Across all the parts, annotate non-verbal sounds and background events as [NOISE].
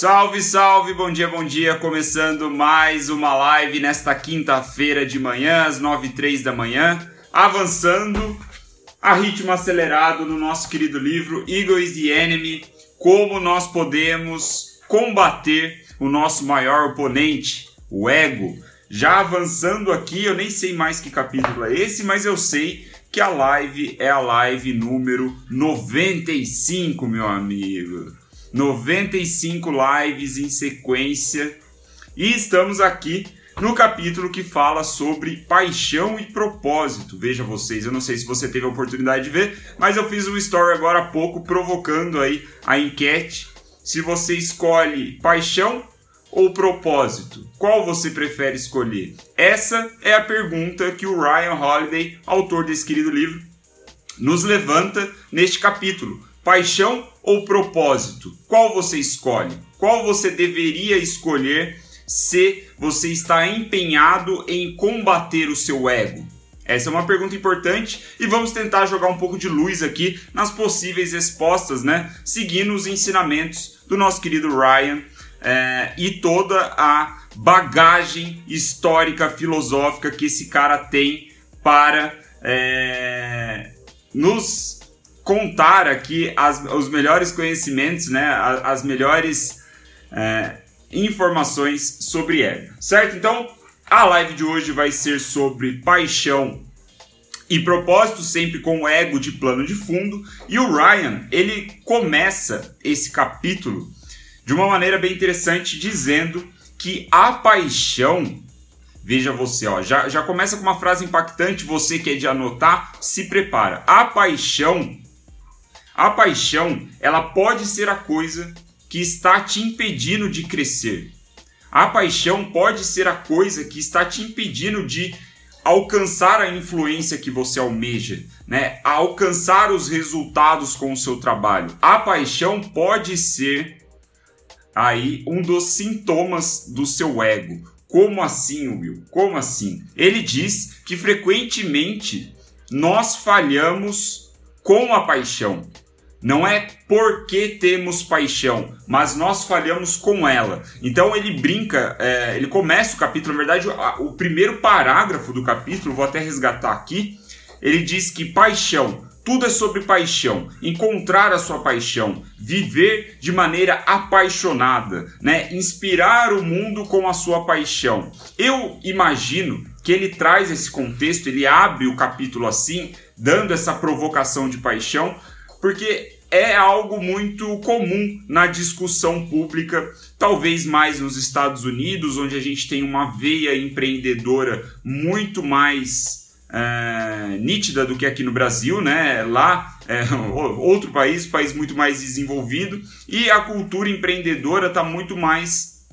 Salve, salve, bom dia, bom dia. Começando mais uma live nesta quinta-feira de manhã, às 9 h da manhã. Avançando a ritmo acelerado no nosso querido livro Ego is the Enemy. Como nós podemos combater o nosso maior oponente, o ego. Já avançando aqui, eu nem sei mais que capítulo é esse, mas eu sei que a live é a live número 95, meu amigo. 95 lives em sequência. E estamos aqui no capítulo que fala sobre paixão e propósito. Veja vocês, eu não sei se você teve a oportunidade de ver, mas eu fiz um story agora há pouco provocando aí a enquete se você escolhe paixão ou propósito? Qual você prefere escolher? Essa é a pergunta que o Ryan Holiday, autor desse querido livro, nos levanta neste capítulo. Paixão ou propósito? Qual você escolhe? Qual você deveria escolher se você está empenhado em combater o seu ego? Essa é uma pergunta importante e vamos tentar jogar um pouco de luz aqui nas possíveis respostas, né? Seguindo os ensinamentos do nosso querido Ryan é, e toda a bagagem histórica, filosófica que esse cara tem para é, nos contar aqui as, os melhores conhecimentos, né, as, as melhores é, informações sobre ego, certo? Então, a live de hoje vai ser sobre paixão e propósito, sempre com o ego de plano de fundo. E o Ryan, ele começa esse capítulo de uma maneira bem interessante, dizendo que a paixão. Veja você, ó, já, já começa com uma frase impactante, você que é de anotar, se prepara. A paixão, a paixão, ela pode ser a coisa que está te impedindo de crescer. A paixão pode ser a coisa que está te impedindo de alcançar a influência que você almeja, né? A alcançar os resultados com o seu trabalho. A paixão pode ser aí um dos sintomas do seu ego. Como assim, Will? Como assim? Ele diz que frequentemente nós falhamos com a paixão. Não é porque temos paixão, mas nós falhamos com ela. Então ele brinca, é, ele começa o capítulo, na verdade, o, primeiro parágrafo do capítulo, vou até resgatar aqui. Ele diz que paixão tudo é sobre paixão, encontrar a sua paixão, viver de maneira apaixonada, né? Inspirar o mundo com a sua paixão. Eu imagino que ele traz esse contexto, ele abre o capítulo assim, dando essa provocação de paixão, porque é algo muito comum na discussão pública, talvez mais nos Estados Unidos, onde a gente tem uma veia empreendedora muito mais é, nítida do que aqui no Brasil, né? Lá é [LAUGHS] outro país, país muito mais desenvolvido e a cultura empreendedora está muito mais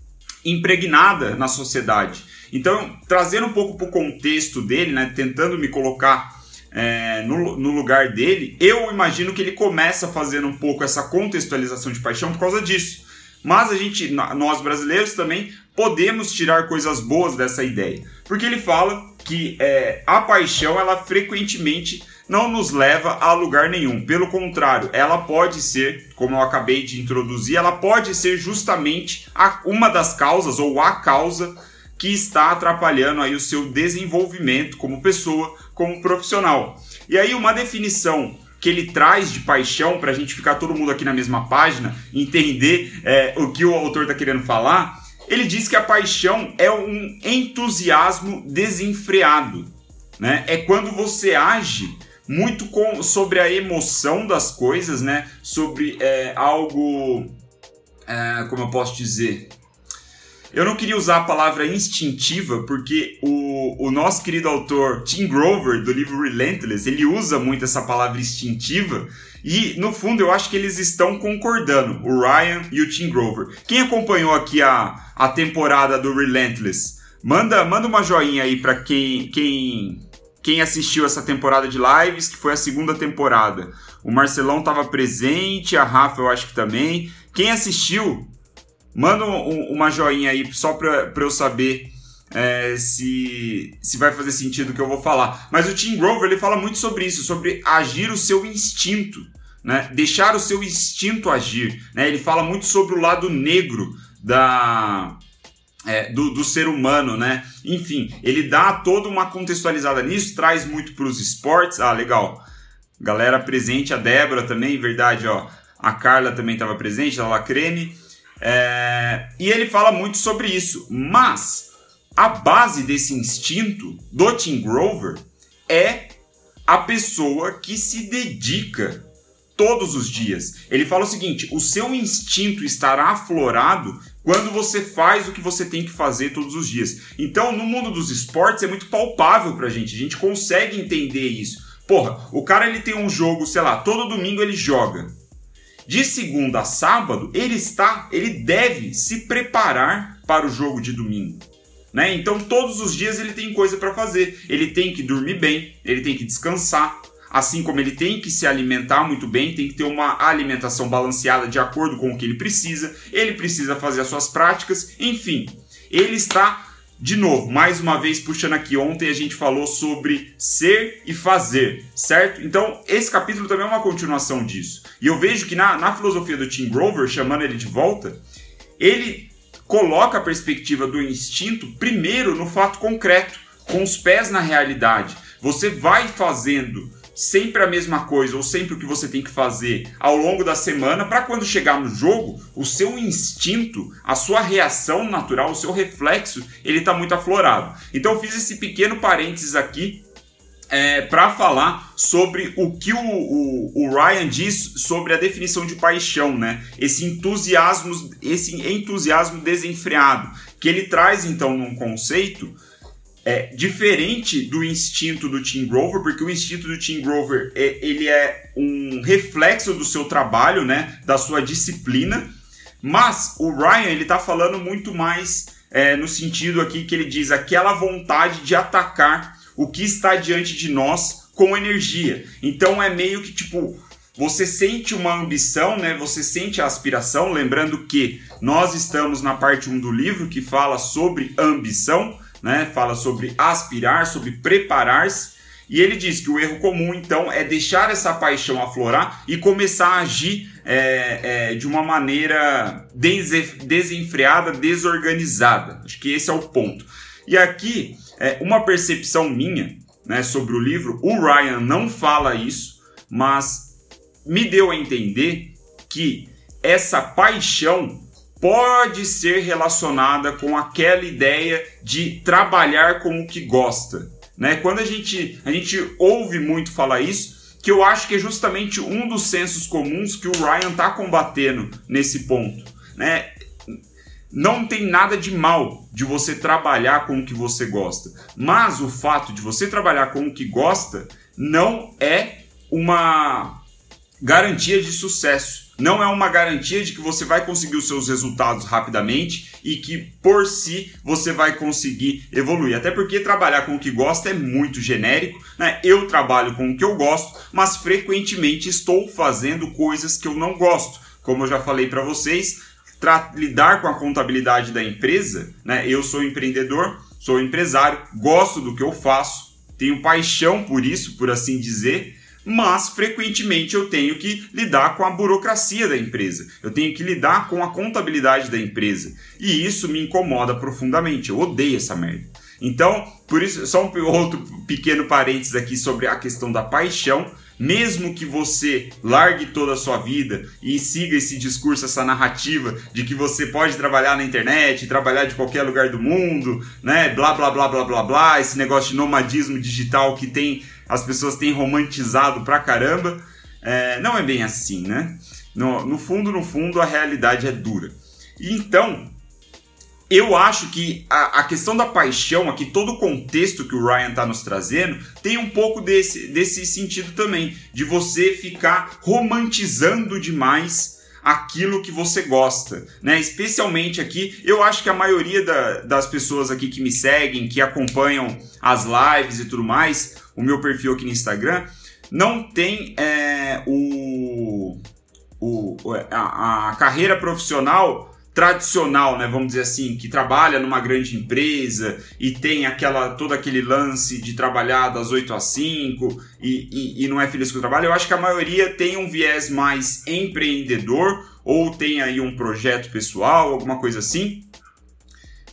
impregnada na sociedade. Então, trazendo um pouco para o contexto dele, né? Tentando me colocar é, no, no, lugar dele, eu imagino que ele começa fazendo um pouco essa contextualização de paixão por causa disso. Mas a gente, nós brasileiros também podemos tirar coisas boas dessa ideia, porque ele fala que é, a paixão ela frequentemente não nos leva a lugar nenhum. Pelo contrário, ela pode ser, como eu acabei de introduzir, ela pode ser justamente a, uma das causas ou a causa que está atrapalhando aí o seu desenvolvimento como pessoa, como profissional. E aí uma definição que ele traz de paixão para a gente ficar todo mundo aqui na mesma página, entender é, o que o autor está querendo falar ele diz que a paixão é um entusiasmo desenfreado, né? É quando você age muito com, sobre a emoção das coisas, né? Sobre é, algo, é, como eu posso dizer, eu não queria usar a palavra instintiva, porque o, o nosso querido autor Tim Grover, do livro Relentless, ele usa muito essa palavra instintiva, e no fundo eu acho que eles estão concordando, o Ryan e o Tim Grover. Quem acompanhou aqui a, a temporada do Relentless, manda, manda uma joinha aí para quem, quem, quem assistiu essa temporada de lives, que foi a segunda temporada. O Marcelão estava presente, a Rafa eu acho que também. Quem assistiu, Manda um, uma joinha aí só para eu saber é, se, se vai fazer sentido o que eu vou falar. Mas o Tim Grover ele fala muito sobre isso, sobre agir o seu instinto. né? Deixar o seu instinto agir, né? Ele fala muito sobre o lado negro da é, do, do, ser humano, né? Enfim, ele dá toda uma contextualizada nisso, traz muito para os esportes. Ah, legal. Galera presente, a Débora também, verdade, ó. A Carla também estava presente, a Lacreme. É, e ele fala muito sobre isso. Mas a base desse instinto do Tim Grover é a pessoa que se dedica todos os dias. Ele fala o seguinte: o seu instinto estará aflorado quando você faz o que você tem que fazer todos os dias. Então, no mundo dos esportes é muito palpável pra gente, a gente consegue entender isso. Porra, o cara ele tem um jogo, sei lá, todo domingo ele joga. De segunda a sábado, ele está, ele deve se preparar para o jogo de domingo. Né? Então, todos os dias ele tem coisa para fazer. Ele tem que dormir bem, ele tem que descansar, assim como ele tem que se alimentar muito bem, tem que ter uma alimentação balanceada de acordo com o que ele precisa, ele precisa fazer as suas práticas, enfim, ele está de novo, mais uma vez puxando aqui, ontem a gente falou sobre ser e fazer, certo? Então, esse capítulo também é uma continuação disso. E eu vejo que na, na filosofia do Tim Grover, chamando ele de volta, ele coloca a perspectiva do instinto primeiro no fato concreto, com os pés na realidade. Você vai fazendo sempre a mesma coisa ou sempre o que você tem que fazer ao longo da semana para quando chegar no jogo, o seu instinto, a sua reação natural, o seu reflexo, ele está muito aflorado. Então eu fiz esse pequeno parênteses aqui é, para falar sobre o que o, o, o, Ryan diz sobre a definição de paixão, né? Esse entusiasmo, esse entusiasmo desenfreado, que ele traz então num conceito é diferente do instinto do Tim Grover, porque o instinto do Tim Grover é, ele é um reflexo do seu trabalho, né, da sua disciplina, mas o Ryan ele está falando muito mais é, no sentido aqui que ele diz aquela vontade de atacar o que está diante de nós com energia. Então é meio que tipo você sente uma ambição, né? Você sente a aspiração, lembrando que nós estamos na parte 1 do livro que fala sobre ambição né? Fala sobre aspirar, sobre preparar-se. E ele diz que o erro comum, então, é deixar essa paixão aflorar e começar a agir é, é, de uma maneira desenfreada, desorganizada. Acho que esse é o ponto. E aqui, é, uma percepção minha né, sobre o livro, o Ryan não fala isso, mas me deu a entender que essa paixão pode ser relacionada com aquela ideia de trabalhar com o que gosta. Né? Quando a gente, a gente ouve muito falar isso, que eu acho que é justamente um dos sensos comuns que o Ryan está combatendo nesse ponto. Né? Não tem nada de mal de você trabalhar com o que você gosta, mas o fato de você trabalhar com o que gosta não é uma garantia de sucesso não é uma garantia de que você vai conseguir os seus resultados rapidamente e que por si você vai conseguir evoluir. Até porque trabalhar com o que gosta é muito genérico, né? Eu trabalho com o que eu gosto, mas frequentemente estou fazendo coisas que eu não gosto. Como eu já falei para vocês, lidar com a contabilidade da empresa, né? Eu sou empreendedor, sou empresário, gosto do que eu faço, tenho paixão por isso, por assim dizer mas frequentemente eu tenho que lidar com a burocracia da empresa, eu tenho que lidar com a contabilidade da empresa, e isso me incomoda profundamente. Eu odeio essa merda. Então, por isso, só um outro pequeno parênteses aqui sobre a questão da paixão. Mesmo que você largue toda a sua vida e siga esse discurso, essa narrativa de que você pode trabalhar na internet, trabalhar de qualquer lugar do mundo, né? Blá blá blá blá blá blá, esse negócio de nomadismo digital que tem as pessoas têm romantizado pra caramba. É, não é bem assim, né? No, no fundo, no fundo, a realidade é dura. Então, eu acho que a, a, questão da paixão, aqui, todo o contexto que o Ryan está nos trazendo, tem um pouco desse, desse sentido também, de você ficar romantizando demais aquilo que você gosta, né? Especialmente aqui, eu acho que a maioria da, das pessoas aqui que me seguem, que acompanham as lives e tudo mais, o meu perfil aqui no Instagram, não tem é, o, o a, a, carreira profissional tradicional, né, vamos dizer assim, que trabalha numa grande empresa e tem aquela todo aquele lance de trabalhar das 8 às 5 e, e, e não é feliz com o trabalho, eu acho que a maioria tem um viés mais empreendedor ou tem aí um projeto pessoal, alguma coisa assim.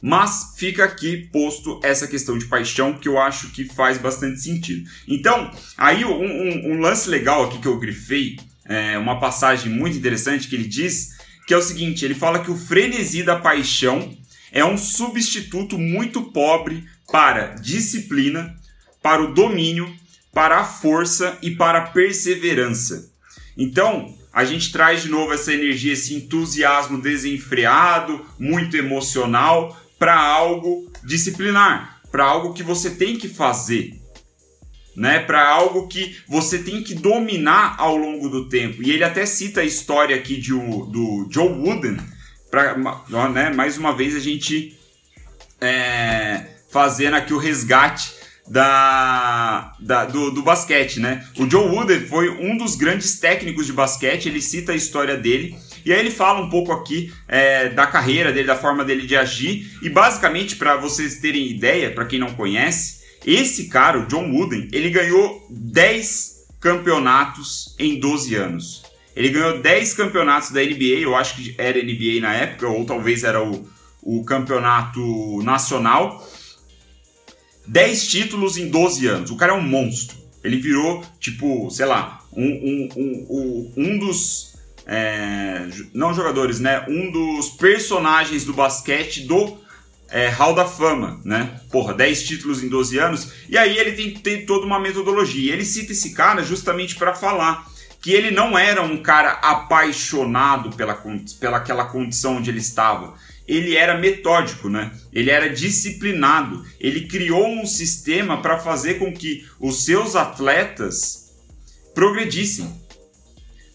Mas fica aqui posto essa questão de paixão que eu acho que faz bastante sentido. Então, aí um, um, um lance legal aqui que eu grifei, é uma passagem muito interessante que ele diz que é o seguinte: ele fala que o frenesi da paixão é um substituto muito pobre para disciplina, para o domínio, para a força e para a perseverança. Então, a gente traz de novo essa energia, esse entusiasmo desenfreado, muito emocional, para algo disciplinar, para algo que você tem que fazer né, para algo que você tem que dominar ao longo do tempo. E ele até cita a história aqui de, do Joe Wooden, para né, mais uma vez a gente é, fazendo aqui o resgate da, da do, do, basquete, né? O Joe Wooden foi um dos grandes técnicos de basquete, ele cita a história dele. E aí ele fala um pouco aqui é, da carreira dele, da forma dele de agir. E basicamente, para vocês terem ideia, para quem não conhece, esse cara, o John Wooden, ele ganhou 10 campeonatos em 12 anos. Ele ganhou 10 campeonatos da NBA, eu acho que era NBA na época, ou talvez era o, o campeonato nacional. 10 títulos em 12 anos. O cara é um monstro. Ele virou, tipo, sei lá, um, um, um, um dos. É, não jogadores, né? Um dos personagens do basquete do é, Hall da Fama, né? Porra, 10 títulos em 12 anos. E aí ele tem, tem toda uma metodologia. Ele cita esse cara justamente para falar que ele não era um cara apaixonado pela, pela aquela condição onde ele estava. Ele era metódico, né? Ele era disciplinado. Ele criou um sistema para fazer com que os seus atletas progredissem,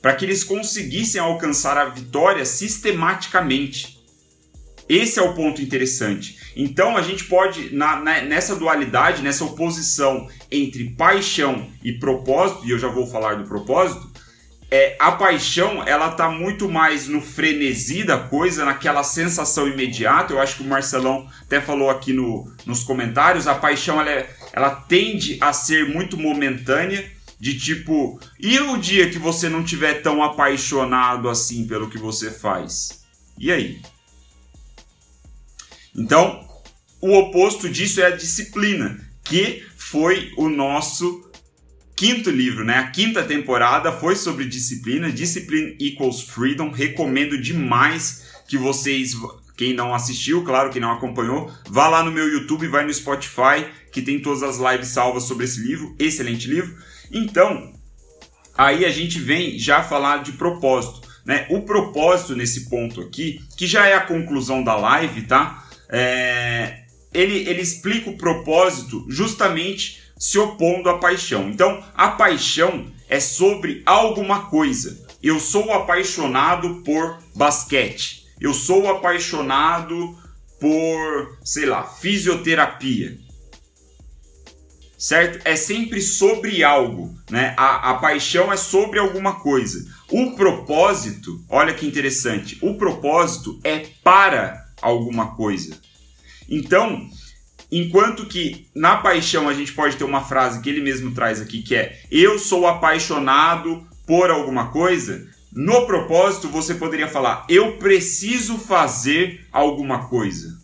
para que eles conseguissem alcançar a vitória sistematicamente. Esse é o ponto interessante. Então a gente pode, na, na, nessa dualidade, nessa oposição entre paixão e propósito, e eu já vou falar do propósito, é, a paixão ela tá muito mais no frenesi da coisa, naquela sensação imediata. Eu acho que o Marcelão até falou aqui no, nos comentários, a paixão ela, é, ela tende a ser muito momentânea, de tipo, e o dia que você não tiver tão apaixonado assim pelo que você faz? E aí? Então, o oposto disso é a disciplina, que foi o nosso quinto livro, né? A quinta temporada foi sobre disciplina, Discipline Equals Freedom. Recomendo demais que vocês, quem não assistiu, claro, quem não acompanhou, vá lá no meu YouTube, vai no Spotify, que tem todas as lives salvas sobre esse livro, excelente livro. Então, aí a gente vem já falar de propósito, né? O propósito nesse ponto aqui, que já é a conclusão da live, tá? É, ele, ele explica o propósito justamente se opondo à paixão. Então, a paixão é sobre alguma coisa. Eu sou apaixonado por basquete. Eu sou apaixonado por, sei lá, fisioterapia. Certo? É sempre sobre algo, né? A, a paixão é sobre alguma coisa. O propósito, olha que interessante, o propósito é para alguma coisa. Então, enquanto que na paixão a gente pode ter uma frase que ele mesmo traz aqui que é eu sou apaixonado por alguma coisa, no propósito você poderia falar eu preciso fazer alguma coisa.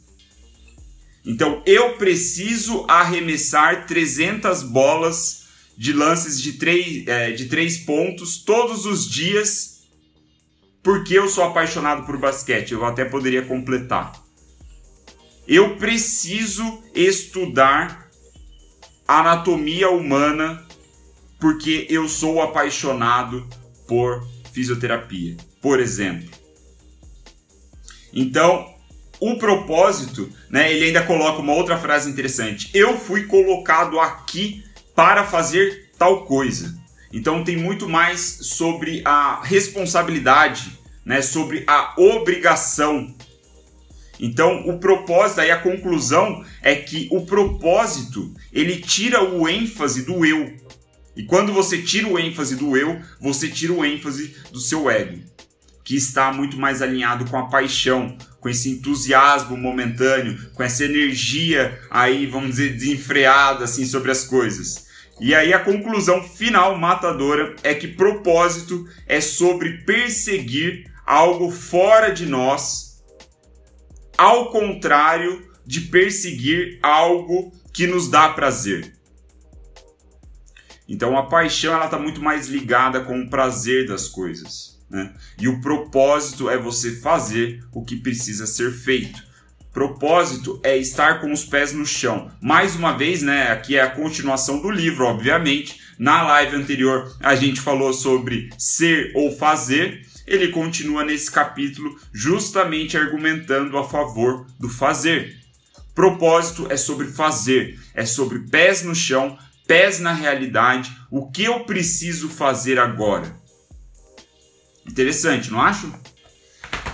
Então, eu preciso arremessar 300 bolas de lances de três, é, de três pontos todos os dias porque eu sou apaixonado por basquete. Eu até poderia completar. Eu preciso estudar anatomia humana porque eu sou apaixonado por fisioterapia, por exemplo. Então, o propósito, né, ele ainda coloca uma outra frase interessante. Eu fui colocado aqui para fazer tal coisa. Então tem muito mais sobre a responsabilidade, né, sobre a obrigação. Então, o propósito, aí a conclusão é que o propósito, ele tira o ênfase do eu. E quando você tira o ênfase do eu, você tira o ênfase do seu ego. que está muito mais alinhado com a paixão, com esse entusiasmo momentâneo, com essa energia aí, vamos dizer, desenfreada assim sobre as coisas. E aí a conclusão final matadora é que propósito é sobre perseguir algo fora de nós, ao contrário de perseguir algo que nos dá prazer. Então a paixão ela está muito mais ligada com o prazer das coisas. Né? E o propósito é você fazer o que precisa ser feito. Propósito é estar com os pés no chão. Mais uma vez, né? Aqui é a continuação do livro, obviamente. Na live anterior a gente falou sobre ser ou fazer. Ele continua nesse capítulo justamente argumentando a favor do fazer. Propósito é sobre fazer, é sobre pés no chão, pés na realidade, o que eu preciso fazer agora. Interessante, não acho?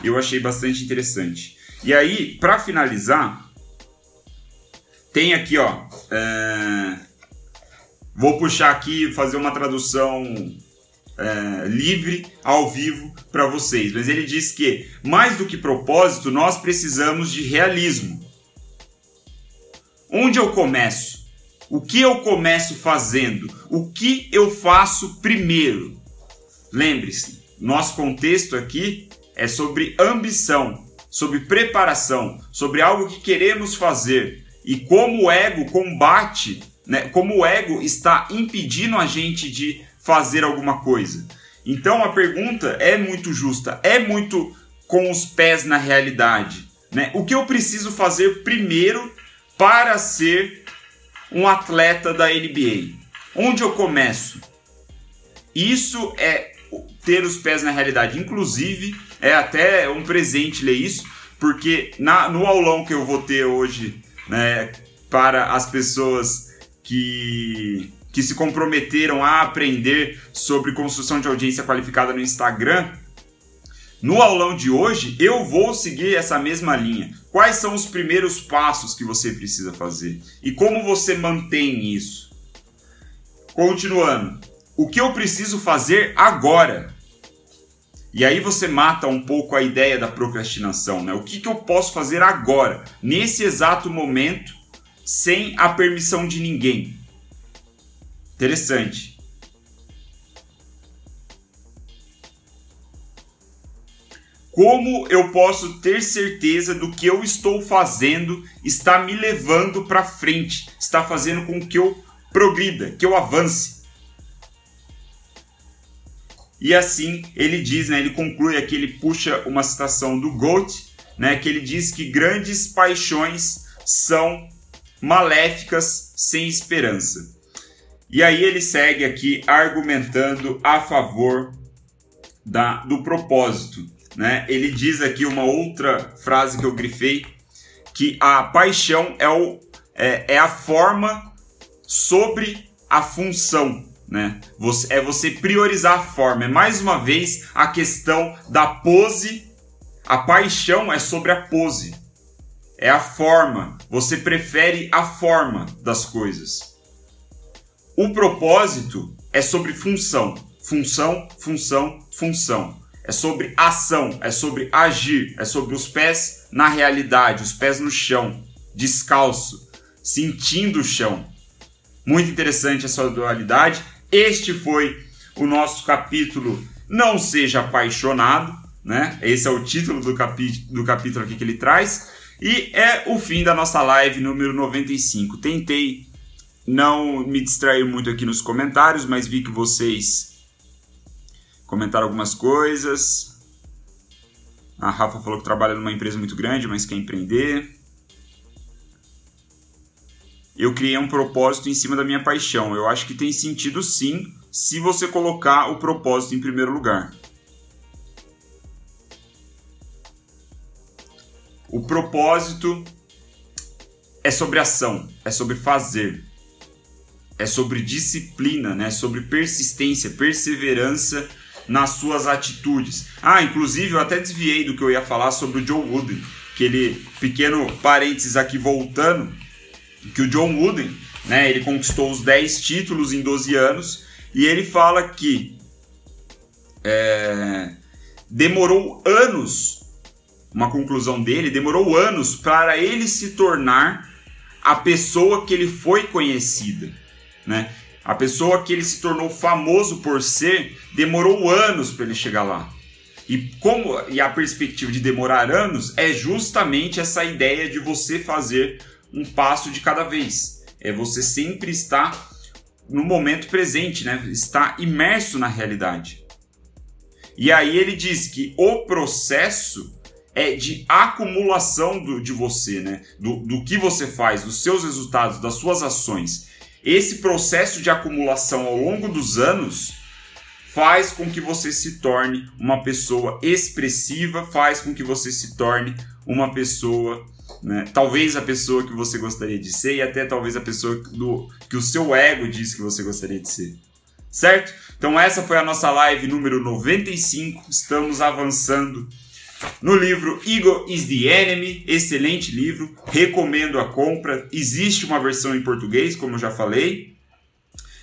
Eu achei bastante interessante. E aí, para finalizar, tem aqui, ó. É... Vou puxar aqui, fazer uma tradução é, livre, ao vivo, para vocês. Mas ele diz que, mais do que propósito, nós precisamos de realismo. Onde eu começo? O que eu começo fazendo? O que eu faço primeiro? Lembre-se, nosso contexto aqui é sobre ambição, sobre preparação, sobre algo que queremos fazer e como o ego combate, né? Como o ego está impedindo a gente de fazer alguma coisa. Então a pergunta é muito justa, é muito com os pés na realidade, né? O que eu preciso fazer primeiro para ser um atleta da NBA? Onde eu começo? Isso é ter os pés na realidade. Inclusive, é até um presente ler isso, porque na, no aulão que eu vou ter hoje né, para as pessoas que, que se comprometeram a aprender sobre construção de audiência qualificada no Instagram, no aulão de hoje, eu vou seguir essa mesma linha. Quais são os primeiros passos que você precisa fazer? E como você mantém isso? Continuando. O que eu preciso fazer agora? E aí você mata um pouco a ideia da procrastinação, né? O que, que eu posso fazer agora, nesse exato momento, sem a permissão de ninguém? Interessante. Como eu posso ter certeza do que eu estou fazendo está me levando para frente, está fazendo com que eu progrida, que eu avance? E assim ele diz, né, ele conclui aqui, ele puxa uma citação do Goethe, né, que ele diz que grandes paixões são maléficas sem esperança. E aí ele segue aqui argumentando a favor da, do propósito. Né? Ele diz aqui uma outra frase que eu grifei, que a paixão é, o, é, é a forma sobre a função. Né? Você, é você priorizar a forma. É mais uma vez a questão da pose. A paixão é sobre a pose. É a forma. Você prefere a forma das coisas. O propósito é sobre função. Função, função, função é sobre ação, é sobre agir, é sobre os pés na realidade, os pés no chão, descalço, sentindo o chão. Muito interessante essa dualidade. Este foi o nosso capítulo Não Seja Apaixonado, né? Esse é o título do, capi do capítulo aqui que ele traz. E é o fim da nossa live número 95. Tentei não me distrair muito aqui nos comentários, mas vi que vocês comentar algumas coisas. A Rafa falou que trabalha numa empresa muito grande, mas quer empreender. Eu criei um propósito em cima da minha paixão. Eu acho que tem sentido sim, se você colocar o propósito em primeiro lugar. O propósito é sobre ação, é sobre fazer, é sobre disciplina, né? Sobre persistência, perseverança nas suas atitudes. Ah, inclusive eu até desviei do que eu ia falar sobre o John Wooden, aquele pequeno parênteses aqui voltando, que o John Wooden, né, ele conquistou os 10 títulos em 12 anos e ele fala que é, demorou anos, uma conclusão dele, demorou anos para ele se tornar a pessoa que ele foi conhecida, né? A pessoa que ele se tornou famoso por ser, demorou anos para ele chegar lá. E como e a perspectiva de demorar anos é justamente essa ideia de você fazer um passo de cada vez. É você sempre estar no momento presente, né? Está imerso na realidade. E aí ele diz que o processo é de acumulação do, de você, né? Do, do que você faz, dos seus resultados, das suas ações. Esse processo de acumulação ao longo dos anos faz com que você se torne uma pessoa expressiva, faz com que você se torne uma pessoa, né, talvez a pessoa que você gostaria de ser e até talvez a pessoa do, que o seu ego diz que você gostaria de ser. Certo? Então essa foi a nossa live número 95. Estamos avançando no livro Ego is the Enemy, excelente livro, recomendo a compra. Existe uma versão em português, como eu já falei.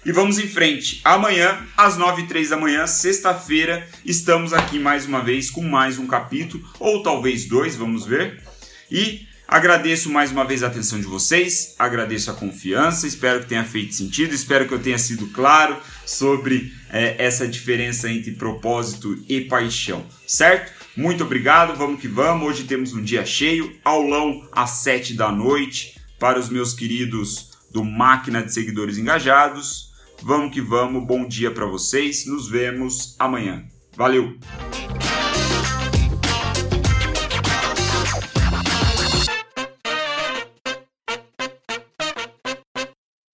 E vamos em frente. Amanhã, às 9 e 3 da manhã, sexta-feira, estamos aqui mais uma vez com mais um capítulo, ou talvez dois, vamos ver. E agradeço mais uma vez a atenção de vocês, agradeço a confiança, espero que tenha feito sentido, espero que eu tenha sido claro sobre é, essa diferença entre propósito e paixão, certo? Muito obrigado, vamos que vamos. Hoje temos um dia cheio, aulão às 7 da noite para os meus queridos do Máquina de Seguidores Engajados. Vamos que vamos, bom dia para vocês. Nos vemos amanhã. Valeu!